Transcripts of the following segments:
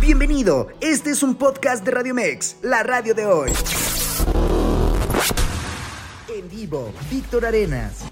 Bienvenido, este es un podcast de Radio Mex, la radio de hoy. En vivo, Víctor Arenas.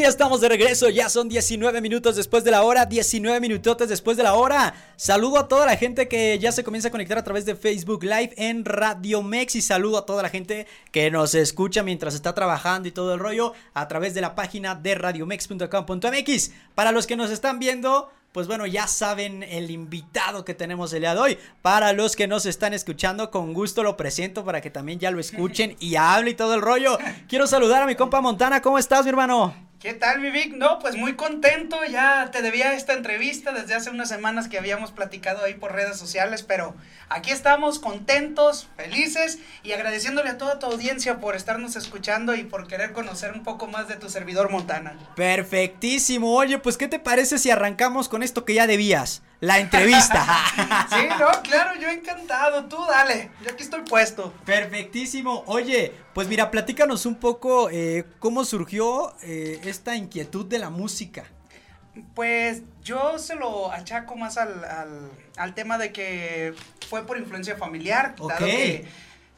Ya estamos de regreso, ya son 19 minutos después de la hora, 19 minutotes después de la hora. Saludo a toda la gente que ya se comienza a conectar a través de Facebook Live en Radio Mex y saludo a toda la gente que nos escucha mientras está trabajando y todo el rollo a través de la página de radiomex.com.mx. Para los que nos están viendo, pues bueno, ya saben el invitado que tenemos el día de hoy. Para los que nos están escuchando, con gusto lo presento para que también ya lo escuchen y hable y todo el rollo. Quiero saludar a mi compa Montana. ¿Cómo estás, mi hermano? ¿Qué tal, mi Vic? No, pues muy contento. Ya te debía esta entrevista desde hace unas semanas que habíamos platicado ahí por redes sociales, pero aquí estamos contentos, felices y agradeciéndole a toda tu audiencia por estarnos escuchando y por querer conocer un poco más de tu servidor Montana. Perfectísimo. Oye, pues, ¿qué te parece si arrancamos con esto que ya debías? La entrevista. sí, no, claro, yo encantado. Tú dale, yo aquí estoy puesto. Perfectísimo. Oye, pues mira, platícanos un poco eh, cómo surgió eh, esta inquietud de la música. Pues yo se lo achaco más al, al, al tema de que fue por influencia familiar, dado que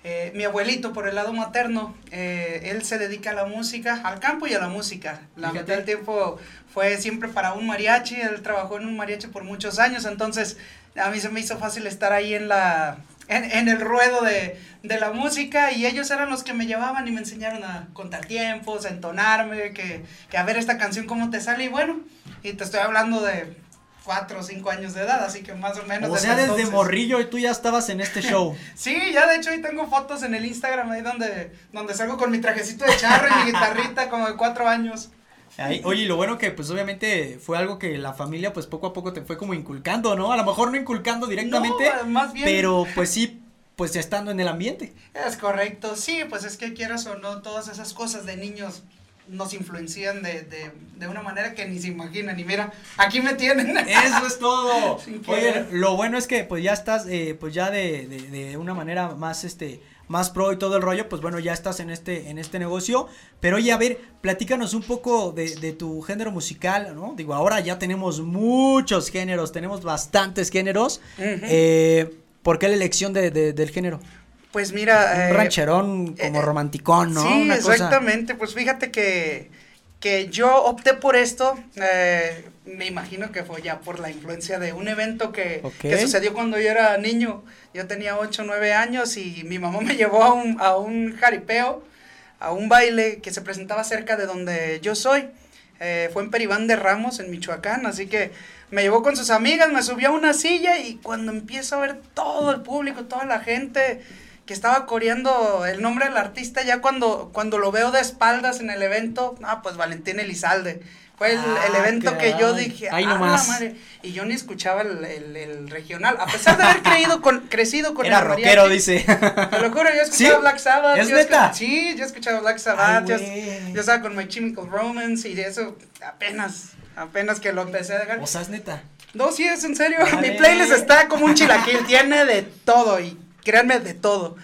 eh, mi abuelito por el lado materno, eh, él se dedica a la música, al campo y a la música. La Fíjate. mitad del tiempo fue siempre para un mariachi, él trabajó en un mariachi por muchos años, entonces a mí se me hizo fácil estar ahí en la... En, en el ruedo de, de la música y ellos eran los que me llevaban y me enseñaron a contar tiempos, a entonarme, que, que a ver esta canción cómo te sale y bueno, y te estoy hablando de cuatro o cinco años de edad, así que más o menos. O sea, desde entonces- morrillo y tú ya estabas en este show. Sí, ya de hecho ahí tengo fotos en el Instagram ahí donde, donde salgo con mi trajecito de charro y mi guitarrita como de cuatro años. Ahí, oye, y lo bueno que pues obviamente fue algo que la familia pues poco a poco te fue como inculcando, ¿no? A lo mejor no inculcando directamente, No, más bien- pero pues sí, pues estando en el ambiente. Es correcto, sí, pues es que quieras o no, todas esas cosas de niños nos influencian de, de, de una manera que ni se imaginan. Y mira, aquí me tienen. Eso es todo. Oye, lo bueno es que pues ya estás, eh, pues ya de, de, de una manera más, este, más pro y todo el rollo, pues bueno, ya estás en este, en este negocio. Pero oye, a ver, platícanos un poco de, de tu género musical, ¿no? Digo, ahora ya tenemos muchos géneros, tenemos bastantes géneros. Eh, ¿Por qué la elección de, de- del género? Pues mira. Un eh, rancherón como eh, romanticón, ¿no? Sí, Una cosa- exactamente. Pues fíjate que, que yo opté por esto. eh, me imagino que fue ya por la influencia de un evento que, que sucedió cuando yo era niño. Yo tenía 8 o 9 años y mi mamá me llevó a un, a un jaripeo, a un baile que se presentaba cerca de donde yo soy. Eh, fue en Peribán de Ramos, en Michoacán, así que me llevó con sus amigas, me subió a una silla y cuando empiezo a ver todo el público, toda la gente que estaba coreando el nombre del artista, ya cuando, cuando lo veo de espaldas en el evento, ah, pues Valentín Elizalde. Fue el, Ah, el evento que yo dije, Ahí "Ah, la nomás". madre", Y yo ni escuchaba el, el- el regional, a pesar de haber creído con, crecido con Era el rockero, mariachi. dice. Te lo juro, yo escuchaba ¿Sí? Black Sabbath. ¿Es yo neta? sí, yo escuchaba Black Sabbath. Ay, yo, estaba con My Chemical Romance y de eso apenas, apenas que lo empecé a dejar. O sea, es neta. No, sí, es en serio. Mi playlist está como un chilaquil, tiene de todo y créanme, de todo.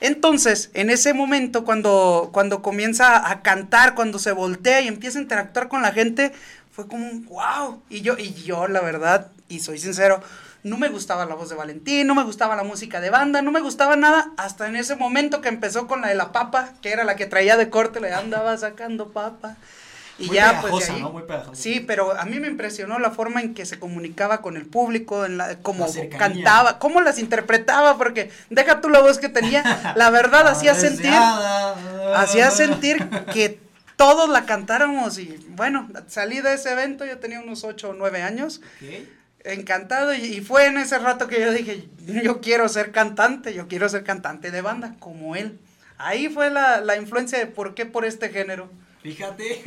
Entonces, en ese momento, cuando, cuando comienza a cantar, cuando se voltea y empieza a interactuar con la gente, fue como un wow. Y yo, y yo, la verdad, y soy sincero, no me gustaba la voz de Valentín, no me gustaba la música de banda, no me gustaba nada, hasta en ese momento que empezó con la de la papa, que era la que traía de corte, le andaba sacando papa. Y Muy ya, pues ahí- ¿no? Muy. Sí, pero a mí me impresionó la forma en que se comunicaba con el público, en la, cómo La cantaba, cómo las interpretaba, porque deja tú la voz que tenía, la verdad hacía sentir, hacía sentir que todos la cantáramos y bueno, salí de ese evento, yo tenía unos 8 o 9 años, Ok. encantado y, y fue en ese rato que yo dije, yo quiero ser cantante, yo quiero ser cantante de banda como él. Ahí fue la, la influencia de por qué por este género. Fíjate.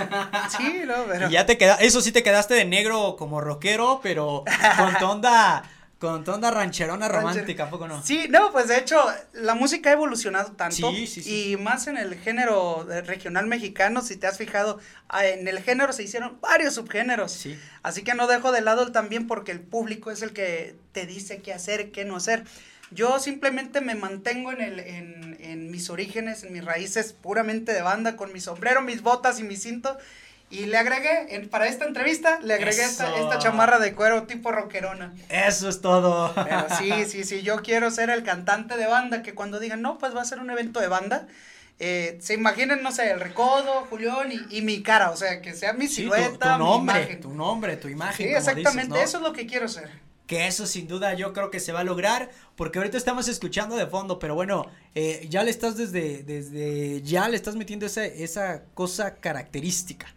Sí, no, pero... Y ya te queda, eso sí te quedaste de negro como rockero, pero con tu onda, con tu onda rancherona romántica, ¿a poco no? Sí, no, pues de hecho, la música ha evolucionado tanto. Sí, sí, sí. Y más en el género regional mexicano, si te has fijado, ah, en el género se hicieron varios subgéneros. Sí. Así que no dejo de lado el también porque el público es el que te dice qué hacer, qué no hacer. Yo simplemente me mantengo en, el, en, en mis orígenes, en mis raíces puramente de banda, con mi sombrero, mis botas y mi cinto. Y le agregué, en- para esta entrevista, le agregué esta, esta chamarra de cuero tipo rockerona. Eso es todo. Pero sí, sí, sí, yo quiero ser el cantante de banda, que cuando digan, no, pues va a ser un evento de banda, eh, se imaginen, no sé, el Recodo, Julián y, y mi cara, o sea, que sea mi Sí, tu, silueta, tu nombre, mi imagen. tu nombre, tu imagen. Sí, exactamente, dices, ¿no? eso es lo que quiero ser. Que eso sin duda yo creo que se va a lograr, porque ahorita estamos escuchando de fondo, pero bueno, eh, ya le estás desde, desde, ya le estás metiendo esa, esa cosa característica.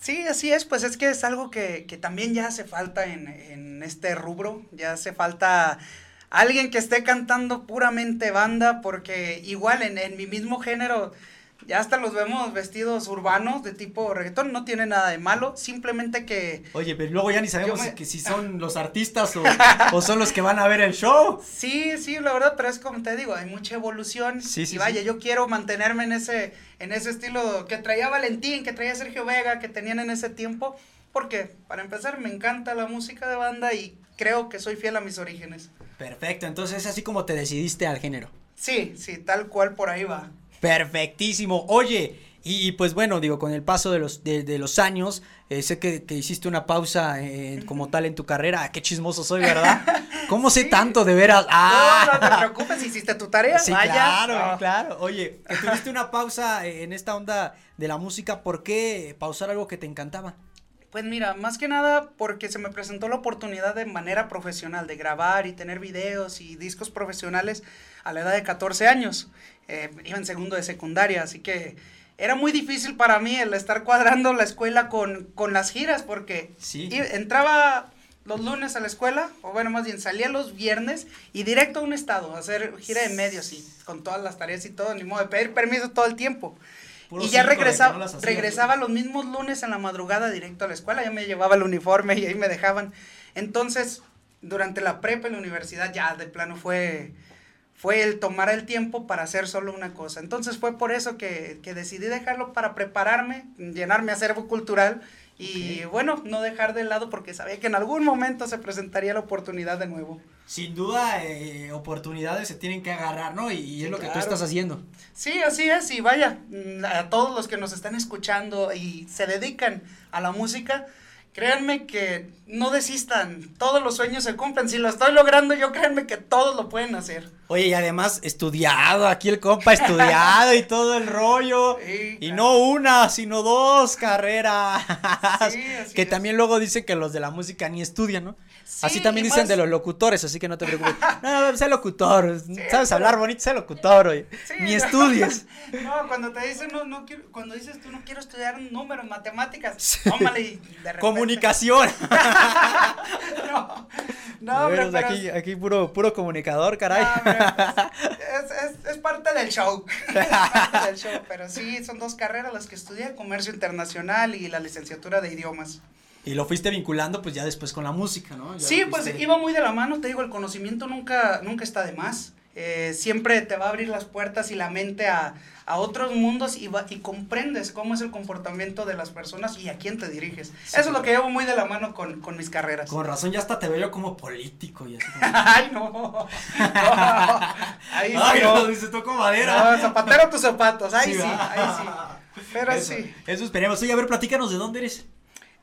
Sí, así es, pues es que es algo que, que también ya hace falta en, en este rubro, ya hace falta alguien que esté cantando puramente banda, porque igual en, en mi mismo género, ya hasta los vemos vestidos urbanos de tipo reggaetón, no tiene nada de malo, simplemente que Oye, pero luego ya ni sabemos me- que si son los artistas o, o son los que van a ver el show. Sí, sí, la verdad, pero es como te digo, hay mucha evolución. Sí, sí, y vaya, sí. yo quiero mantenerme en ese, en ese estilo que traía Valentín, que traía Sergio Vega, que tenían en ese tiempo. Porque, para empezar, me encanta la música de banda y creo que soy fiel a mis orígenes. Perfecto, entonces es así como te decidiste al género. Sí, sí, tal cual por ahí va. Perfectísimo. Oye, y, y pues bueno, digo, con el paso de los, de, de los años, eh, sé que, que hiciste una pausa eh, como tal en tu carrera. Ah, Qué chismoso soy, ¿verdad? ¿Cómo sé tanto de veras? Ah, no te preocupes, hiciste tu tarea. Sí, vaya. claro, No. claro. Oye, que tuviste una pausa en esta onda de la música. ¿Por qué pausar algo que te encantaba? Pues mira, más que nada porque se me presentó la oportunidad de manera profesional de grabar y tener videos y discos profesionales a la edad de 14 años. Eh, iba en segundo de secundaria, así que era muy difícil para mí el estar cuadrando la escuela con, con las giras porque Sí. entraba los lunes a la escuela, o bueno, más bien salía los viernes y directo a un estado a hacer gira de medios y con todas las tareas y todo, ni modo de pedir permiso todo el tiempo. Puro y ya regresaba, no hacías. regresaba los mismos lunes en la madrugada directo a la escuela, ya me llevaba el uniforme y ahí me dejaban. Entonces, durante la prepa y la universidad ya de plano fue, fue el tomar el tiempo para hacer solo una cosa. Entonces fue por eso que, que decidí dejarlo para prepararme, llenarme acervo cultural y bueno, no dejar de lado porque sabía que en algún momento se presentaría la oportunidad de nuevo. Sin duda, eh, oportunidades se tienen que agarrar, ¿no? Y, y es lo que tú estás haciendo. Sí, así es, y vaya, mm, a todos los que nos están escuchando y se dedican a la música, créanme que no desistan, todos los sueños se cumplen, si lo estoy logrando yo créanme que todos lo pueden hacer. Oye, y además estudiado, aquí el compa estudiado y todo el rollo. Sí, Y claro. no una, sino dos carreras. Sí, que es. también luego dicen que los de la música ni estudian, ¿no? Así Sí, también dicen más- de los locutores, así que no te preocupes. No, no, sé locutor, sabes pero- hablar bonito, sé locutor, oye. Sí, ni estudies. No, cuando te dicen, no, no quiero, cuando dices tú no quiero estudiar números, matemáticas, tómale de. Comunicación. no, no, hombre, veras, pero aquí, aquí puro, puro comunicador, caray. No, pues, es, es, es parte del show. Es parte del show. Pero sí, son dos carreras las que estudié, comercio internacional y la licenciatura de idiomas. Y lo fuiste vinculando pues ya después con la música, ¿no? Ya Sí, pues iba muy de la mano, te digo, el conocimiento nunca, nunca está de más. Eh, siempre te va a abrir las puertas y la mente a, a otros mundos y, va- y comprendes cómo es el comportamiento de las personas y a quién te diriges. Eso es lo que llevo muy de la mano con, con mis carreras. Con razón ya hasta te veo yo como político y así como... Ay, no. No. Ahí sí, Ay, no. no, dice toco madera. No, zapatero tus zapatos, ahí sí, ¿verdad? ahí sí. Pero eso, sí. Eso esperemos. Oye, a ver, platícanos de dónde eres.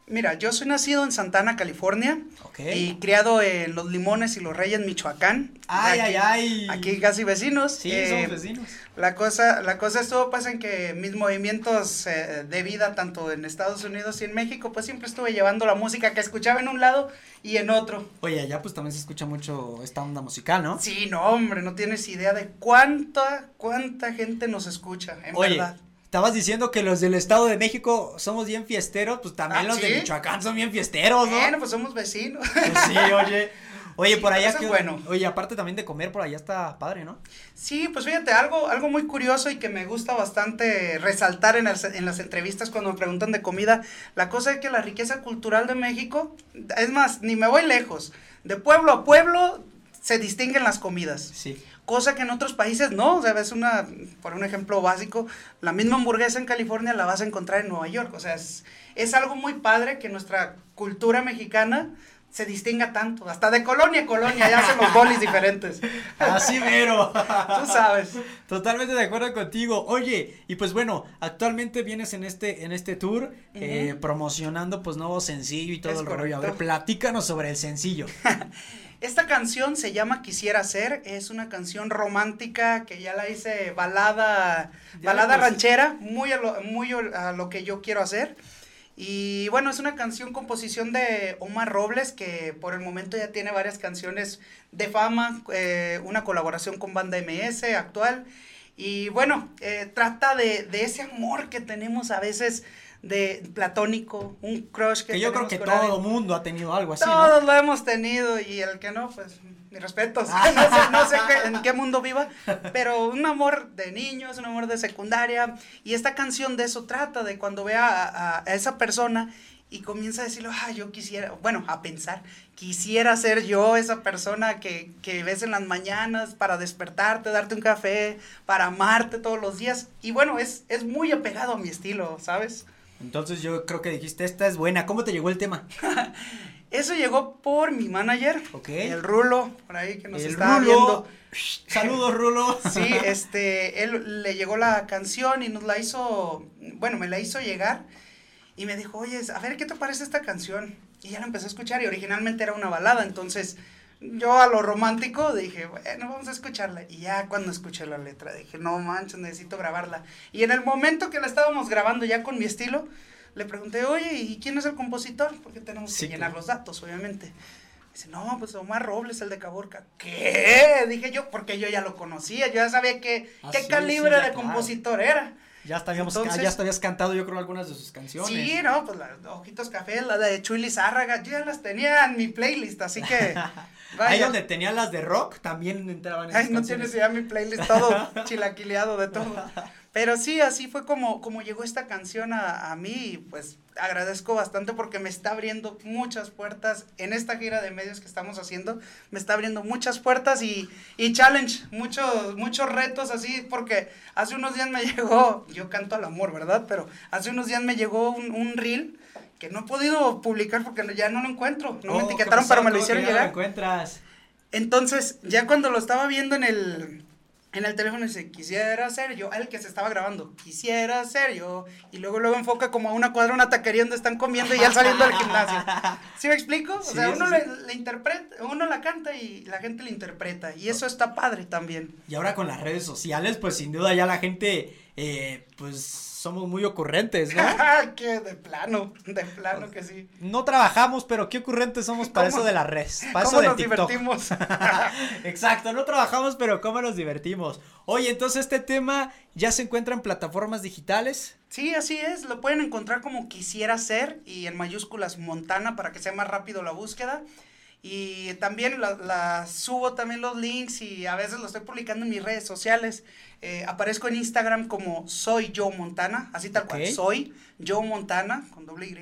Mira, yo soy nacido en Santana, California. Ok. Y criado en Los Limones y Los Reyes, Michoacán. Ay, Aquí- ay, ay. Aquí casi vecinos. Sí, Eh, somos vecinos. La cosa, la cosa estuvo pues en que mis movimientos eh, de vida, tanto en Estados Unidos y en México, pues siempre estuve llevando la música que escuchaba en un lado y en otro. Oye, allá pues también se escucha mucho esta onda musical, ¿no? Sí, no, hombre, no tienes idea de cuánta, cuánta gente nos escucha, en Oye, verdad. Estabas diciendo que los del Estado de México somos bien fiesteros, pues también Ah, los de. Michoacán son bien fiesteros, ¿no? Bueno, pues somos vecinos. Pues sí, oye. Oye, Sí, por allá que bueno. Oye, aparte también de comer por allá está padre, ¿no? Sí, pues fíjate, algo, algo muy curioso y que me gusta bastante resaltar en las, en las entrevistas cuando me preguntan de comida, la cosa es que la riqueza cultural de México, es más, ni me voy lejos, de pueblo a pueblo se distinguen las comidas, Sí. Cosa que en otros países no, o sea, ves una, por un ejemplo básico, la misma hamburguesa en California la vas a encontrar en Nueva York, o sea, es, es algo muy padre que nuestra cultura mexicana se distinga tanto. Hasta de colonia a colonia ya hacen los bolis diferentes. Así mero. Tú sabes. Totalmente de acuerdo contigo. Oye, y pues bueno, actualmente vienes en este, en este tour eh, promocionando pues nuevo sencillo y todo Es el rollo. A correcto. ver, platícanos sobre el sencillo. Esta canción se llama Quisiera Ser, es una canción romántica que ya la hice balada, Ya balada la puse. ranchera, muy, a lo, muy a lo que yo quiero hacer. Y bueno, es una canción composición de Omar Robles, que por el momento ya tiene varias canciones de fama, eh, una colaboración con Banda MS actual. Y bueno, eh, trata de, de ese amor que tenemos a veces de platónico, un crush que, Que yo creo que todo mundo ha tenido algo así, ¿no? Todos lo hemos tenido y el que no, pues mis respetos. no sé, no sé qué- en qué mundo viva, pero un amor de niños, un amor de secundaria. Y esta canción de eso trata, de cuando vea a, a- esa persona y comienza a decirle, ah, yo quisiera, bueno, a pensar, quisiera ser yo esa persona que, que ves en las mañanas para despertarte, darte un café, para amarte todos los días. Y bueno, es, es muy apegado a mi estilo, ¿sabes? Entonces yo creo que dijiste, esta es buena. ¿Cómo te llegó el tema? Eso llegó por mi manager, Ok. el Rulo, por ahí que nos el está Rulo. viendo. Saludos, Rulo. Sí, este, él le llegó la canción y nos la hizo, bueno, me la hizo llegar y me dijo, oye, a ver, ¿qué te parece esta canción? Y ya la empecé a escuchar y originalmente era una balada, entonces yo a lo romántico dije, bueno, vamos a escucharla. Y ya cuando escuché la letra dije, no manches, necesito grabarla. Y en el momento que la estábamos grabando ya con mi estilo, le pregunté, oye, ¿y quién es el compositor? Porque tenemos Sí, que llenar claro. los datos, obviamente. Dice, no, pues Omar Robles, el de Caborca. ¿Qué? Dije yo, porque yo ya lo conocía, yo ya sabía que, Ah, qué sí, calibre sí, de claro. compositor era. Ya habíamos, Entonces- ya habías cantado yo creo algunas de sus canciones. Sí, no, pues la Ojitos Café, la de Chuy Lizárraga, yo ya las tenía en mi playlist, así que. Ahí vaya. donde tenía las de rock también entraban esas Ay, no canciones. tienes ya mi playlist todo chilaquileado de todo. Pero sí, así fue como, como llegó esta canción a, a mí y pues agradezco bastante porque me está abriendo muchas puertas en esta gira de medios que estamos haciendo. Me está abriendo muchas puertas y, y challenge, muchos, muchos retos así porque hace unos días me llegó, yo canto al amor, ¿verdad? Pero hace unos días me llegó un, un reel que no he podido publicar porque ya no lo encuentro. No me Oh, ¿qué etiquetaron, pero me lo ¿Cómo que hicieron ya lo llegar. encuentras? Entonces, ya cuando lo estaba viendo en el, en el teléfono, dice, quisiera ser yo, el que se estaba grabando, quisiera ser yo, y luego luego enfoca como a una cuadra, una taquería donde están comiendo y ya saliendo del gimnasio. ¿Sí me explico? O sea, sí, uno sí. le, le interpreta, uno la canta y la gente la interpreta, y eso está padre también. Y ahora con las redes sociales, pues sin duda ya la gente, eh, pues somos muy ocurrentes, ¿no? que de plano, de plano que sí. No trabajamos, pero qué ocurrentes somos para ¿Cómo- eso de las redes, para eso ¿Cómo de nos TikTok. divertimos? Exacto, no trabajamos, pero cómo nos divertimos. Oye, entonces este tema ya se encuentra en plataformas digitales. Sí, así es, lo pueden encontrar como quisiera ser y en mayúsculas Montana para que sea más rápido la búsqueda. Y también la, la subo también los links y a veces lo estoy publicando en mis redes sociales. Eh, aparezco en Instagram como soy yo Montana, así tal cual, soy yo Montana, con doble Y,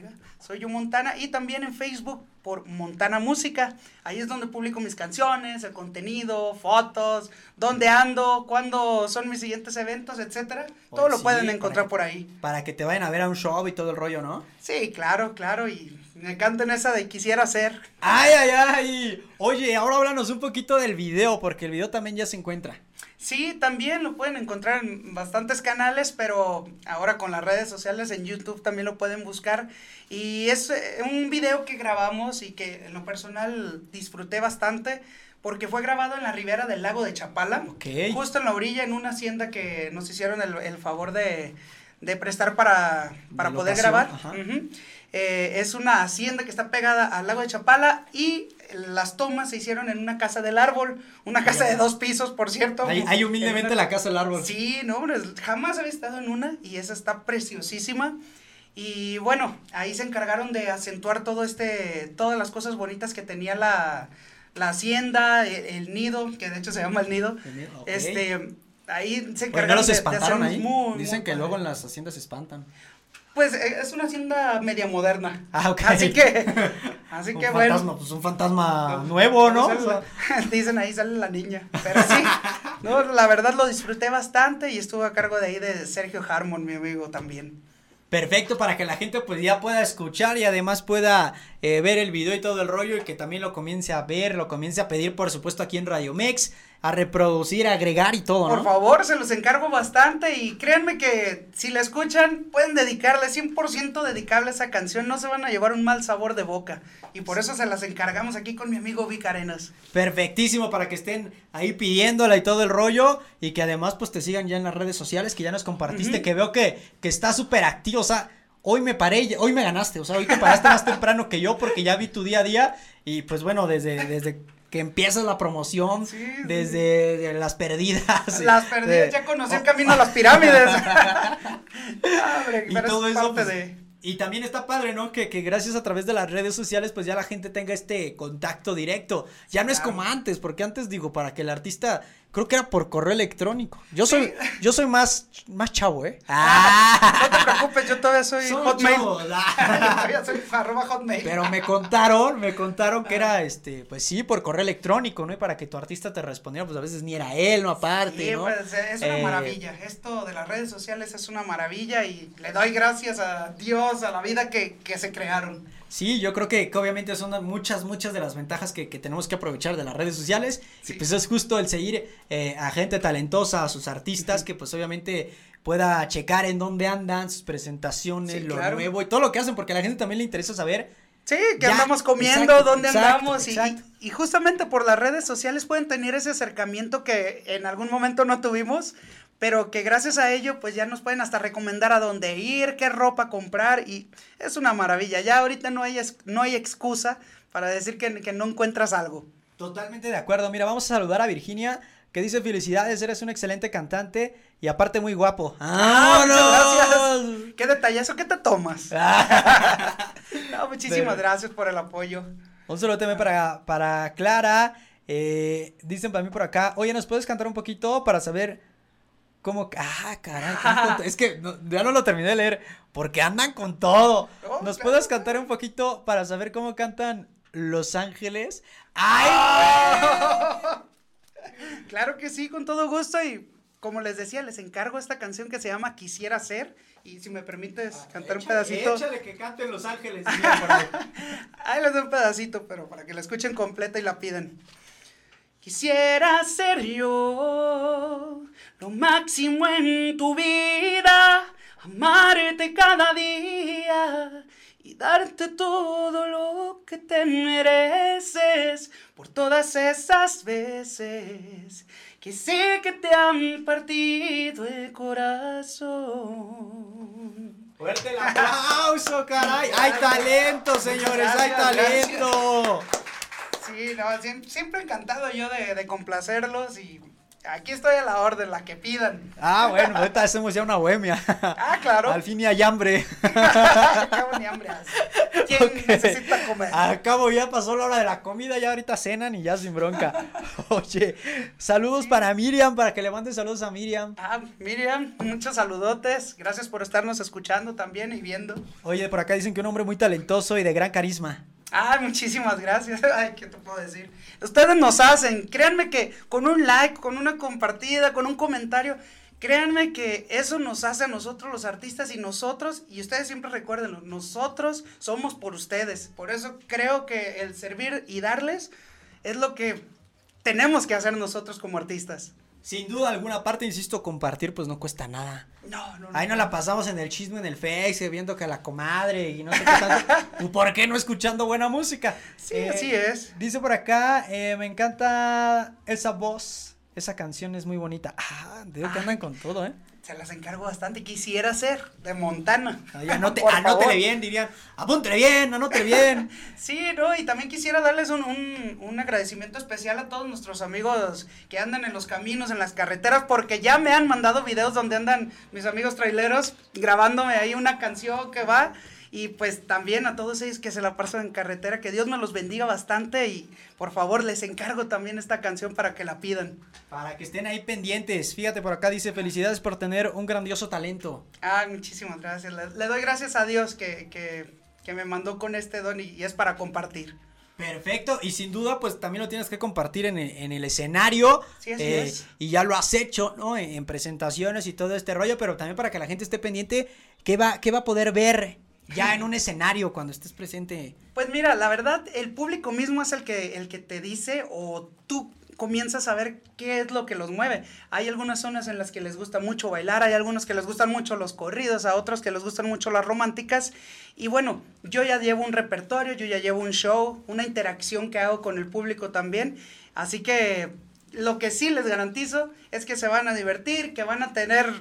soy yo Montana. Y también en Facebook por Montana Música. Ahí es donde publico mis canciones, el contenido, fotos, dónde ando, cuándo son mis siguientes eventos, etcétera. Todo lo pueden encontrar que- por ahí. Para que te vayan a ver a un show y todo el rollo, ¿no? Sí, claro, claro, y me cantan esa de quisiera ser. Ay, ay, ay. Oye, ahora háblanos un poquito del video, porque el video también ya se encuentra. Sí, también lo pueden encontrar en bastantes canales, pero ahora con las redes sociales en YouTube también lo pueden buscar. Y es eh, un video que grabamos y que en lo personal disfruté bastante porque fue grabado en la ribera del lago de Chapala, Ok. justo en la orilla, en una hacienda que nos hicieron el, el favor de, de prestar para, para De poder grabar. ajá. Ujú. Eh, es una hacienda que está pegada al lago de Chapala y las tomas se hicieron en una casa del árbol, una casa de dos pisos, por cierto. Ahí, ahí humildemente una- la casa del árbol. Sí, no, jamás había estado en una y esa está preciosísima. Y bueno, ahí se encargaron de acentuar todo este, todas las cosas bonitas que tenía la, la hacienda, el, el nido, que de hecho se llama el nido. Este, ahí se Oye, ¿no encargaron los de- de, espantaron hacernos ahí? muy, Dicen muy que padre. luego en las haciendas se espantan. Pues eh, es una hacienda media moderna. Ah, ok. Así que, así un que bueno. fantasma, pues un fantasma nuevo, ¿no? Pues, sea, Dicen ahí sale la niña. Pero sí, no, la verdad lo disfruté bastante y estuvo a cargo de ahí de Sergio Harmon, mi amigo también. Perfecto, para que la gente pues ya pueda escuchar y además pueda eh, ver el video y todo el rollo y que también lo comience a ver, lo comience a pedir por supuesto aquí en Radio Mex, a reproducir, a agregar y todo, Por favor, se los encargo bastante y créanme que si la escuchan pueden dedicarle 100% dedicarle a esa canción, no se van a llevar un mal sabor de boca. Y por eso se las encargamos aquí con mi amigo Vic Arenas. Perfectísimo para que estén ahí pidiéndola y todo el rollo y que además pues te sigan ya en las redes sociales que ya nos compartiste, que veo que, que está súper activo, o sea, hoy me paré, hoy me ganaste, o sea, hoy te paraste más temprano que yo porque ya vi tu día a día y pues bueno, desde, desde que empiezas la promoción, desde las perdidas. Las perdidas, ya conocí el camino a las pirámides. y todo eso, pues, Y también está padre, ¿no? Que, que, gracias a través de las redes sociales, pues ya la gente tenga este contacto directo. Ya no es como antes, porque antes digo, para que el artista Creo que era por correo electrónico. Yo soy, yo soy más, más chavo, ¿eh? Ah. No te preocupes, yo todavía soy, hotmail. todavía soy arroba hotmail. Pero me contaron, me contaron que era, este, pues sí, por correo electrónico, ¿no? Y para que tu artista te respondiera, pues a veces ni era él, no aparte, sí, Pues, es una eh, maravilla. Esto de las redes sociales es una maravilla y le doy gracias a Dios, a la vida que, que se crearon. Sí, yo creo que, obviamente son muchas, muchas de las ventajas que, que, tenemos que aprovechar de las redes sociales. Y pues es justo el seguir eh, a gente talentosa, a sus artistas, que pues obviamente pueda checar en dónde andan, sus presentaciones, lo nuevo y todo lo que hacen, porque a la gente también le interesa saber. Sí, qué andamos comiendo, dónde andamos y, y, justamente por las redes sociales pueden tener ese acercamiento que en algún momento no tuvimos, pero que gracias a ello pues ya nos pueden hasta recomendar a dónde ir, qué ropa comprar y es una maravilla. Ya ahorita no hay, no hay excusa para decir que, que no encuentras algo. Totalmente de acuerdo. Mira, vamos a saludar a Virginia que dice felicidades, eres un excelente cantante y aparte muy guapo. ¡Ah, no! Gracias. Qué detallazo que te tomas. no, muchísimas gracias por el apoyo. Un saludo también para, para Clara. Eh, dicen para mí por acá, oye, ¿nos puedes cantar un poquito para saber como, ah, caray, es que ya no lo terminé de leer, porque andan con todo. ¿Nos puedes cantar un poquito para saber cómo cantan Los Ángeles? ¡Ay! claro que sí, con todo gusto y como les decía, les encargo esta canción que se llama Quisiera ser y si me permites ah, cantar un pedacito. Échale que canten Los Ángeles. ahí les doy un pedacito, pero para que la escuchen completa y la piden. Quisiera ser yo lo máximo en tu vida, amarte cada día y darte todo lo que te mereces por todas esas veces que sé que te han partido el corazón. Fuerte el aplauso, caray. Hay talento, señores, hay talento. Sí, no, siempre, encantado yo de, complacerlos y aquí estoy a la orden, la que pidan. Ah, bueno, ahorita hacemos ya una bohemia. Ah, claro. Al fin y hay hambre. Acabo ni hambre. ¿Quién necesita comer? Al cabo ya pasó la hora de la comida, ya ahorita cenan y ya sin bronca. Oye, saludos para Miriam, para que le manden saludos a Miriam. Ah, Miriam, muchos saludotes. Gracias por estarnos escuchando también y viendo. Oye, por acá dicen que un hombre muy talentoso y de gran carisma. Ah, muchísimas gracias. Ay, ¿qué te puedo decir? Ustedes nos hacen. Créanme que con un like, con una compartida, con un comentario, créanme que eso nos hace a nosotros los artistas y nosotros, y ustedes siempre recuérdenlo, nosotros somos por ustedes. Por eso creo que el servir y darles es lo que tenemos que hacer nosotros como artistas. Sin duda alguna parte, insisto, compartir pues no cuesta nada. No, no, Ahí no la pasamos en el chisme en el Face, viendo que la comadre y no sé qué tanto. ¿Por qué no escuchando buena música? Sí, eh, así es. Dice por acá, eh, me encanta esa voz, esa canción es muy bonita. Ah, digo que andan con todo, ¿eh? Se las encargo bastante. Quisiera ser de Montana. anote, anótele bien, dirían. Apúntele bien, anótele bien. sí, no, y también quisiera darles un, un, un, agradecimiento especial a todos nuestros amigos que andan en los caminos, en las carreteras, porque ya me han mandado videos donde andan mis amigos traileros grabándome ahí una canción que va. Y pues también a todos ellos que se la pasan en carretera, que Dios me los bendiga bastante y por favor les encargo también esta canción para que la pidan. Para que estén ahí pendientes. Fíjate por acá dice felicidades por tener un grandioso talento. Ah, muchísimas gracias. Le, doy gracias a Dios que, que, que, me mandó con este don y, es para compartir. Perfecto, y sin duda, pues también lo tienes que compartir en, el- en el escenario. Sí, así eh, es. Y ya lo has hecho, ¿no? En, en presentaciones y todo este rollo, pero también para que la gente esté pendiente, ¿qué va, qué va a poder ver ya en un escenario cuando estés presente? Pues mira, la verdad, el público mismo es el que, el que te dice o tú comienzas a ver qué es lo que los mueve. Hay algunas zonas en las que les gusta mucho bailar, hay algunos que les gustan mucho los corridos, a otros que les gustan mucho las románticas. Y bueno, yo ya llevo un repertorio, yo ya llevo un show, una interacción que hago con el público también. Así que lo que sí les garantizo es que se van a divertir, que van a tener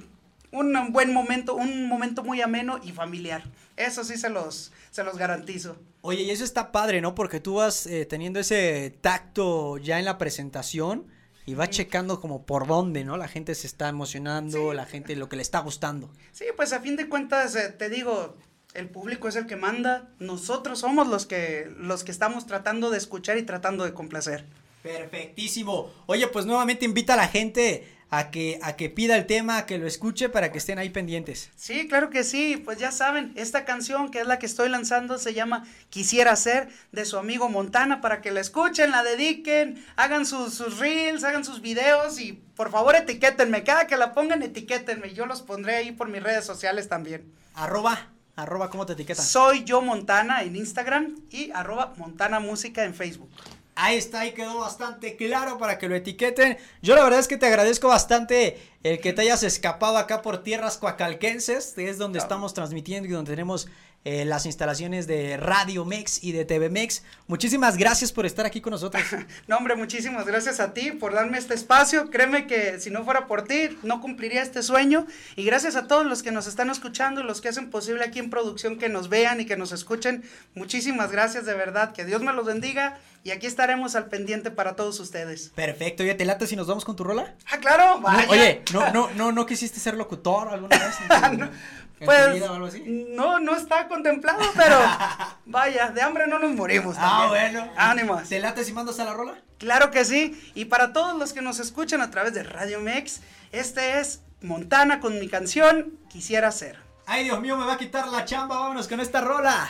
un buen momento, un momento muy ameno y familiar. Eso sí se los, se los garantizo. Oye, y eso está padre, ¿no? Porque tú vas eh, teniendo ese tacto ya en la presentación y vas checando como por dónde, ¿no? La gente se está emocionando, Sí. la gente lo que le está gustando. Sí, pues a fin de cuentas, eh, te digo, el público es el que manda, nosotros somos los que, los que estamos tratando de escuchar y tratando de complacer. Perfectísimo. Oye, pues nuevamente invita a la gente a que, a que pida el tema, a que lo escuche para que estén ahí pendientes. Sí, claro que sí, pues ya saben, esta canción que es la que estoy lanzando se llama Quisiera ser de su amigo Montana para que la escuchen, la dediquen, hagan sus, sus reels, hagan sus videos y por favor etiquétenme, cada que la pongan etiquétenme, yo los pondré ahí por mis redes sociales también. Arroba, arroba, ¿cómo te etiquetan? Soy yo Montana en Instagram y arroba Montana Música en Facebook. Ahí está, ahí quedó bastante claro para que lo etiqueten. Yo la verdad es que te agradezco bastante el que te hayas escapado acá por tierras coacalquenses, que es donde Claro. estamos transmitiendo y donde tenemos eh, las instalaciones de Radio Mex y de TV Mex. Muchísimas gracias por estar aquí con nosotros. No, hombre, muchísimas gracias a ti por darme este espacio. Créeme que si no fuera por ti, no cumpliría este sueño. Y gracias a todos los que nos están escuchando, los que hacen posible aquí en producción que nos vean y que nos escuchen. Muchísimas gracias, de verdad. Que Dios me los bendiga. Y aquí estaremos al pendiente para todos ustedes. Perfecto, oye, ¿te late si nos vamos con tu rola? Ah, claro, No, oye, no, no, no, no quisiste ser locutor alguna vez tu Pues, vida o algo así. no, no está contemplado, pero vaya, de hambre no nos morimos. Ah, bueno. Ánimos. ¿Te late si mandas a la rola? Claro que sí. Y para todos los que nos escuchan a través de Radio Mex, este es Montana con mi canción Quisiera ser. Ay, Dios mío, me va a quitar la chamba. Vámonos con esta rola.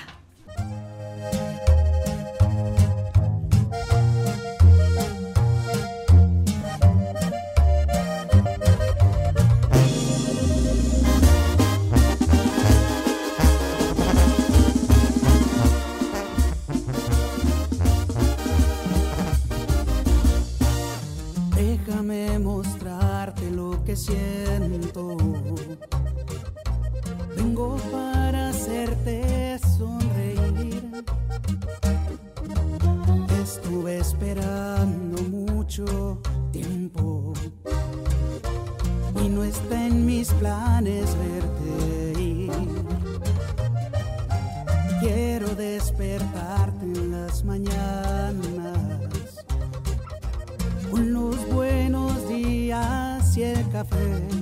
Que siento. Vengo para hacerte sonreír. Estuve esperando mucho tiempo y no está en mis planes verte ir. Quiero despertarte y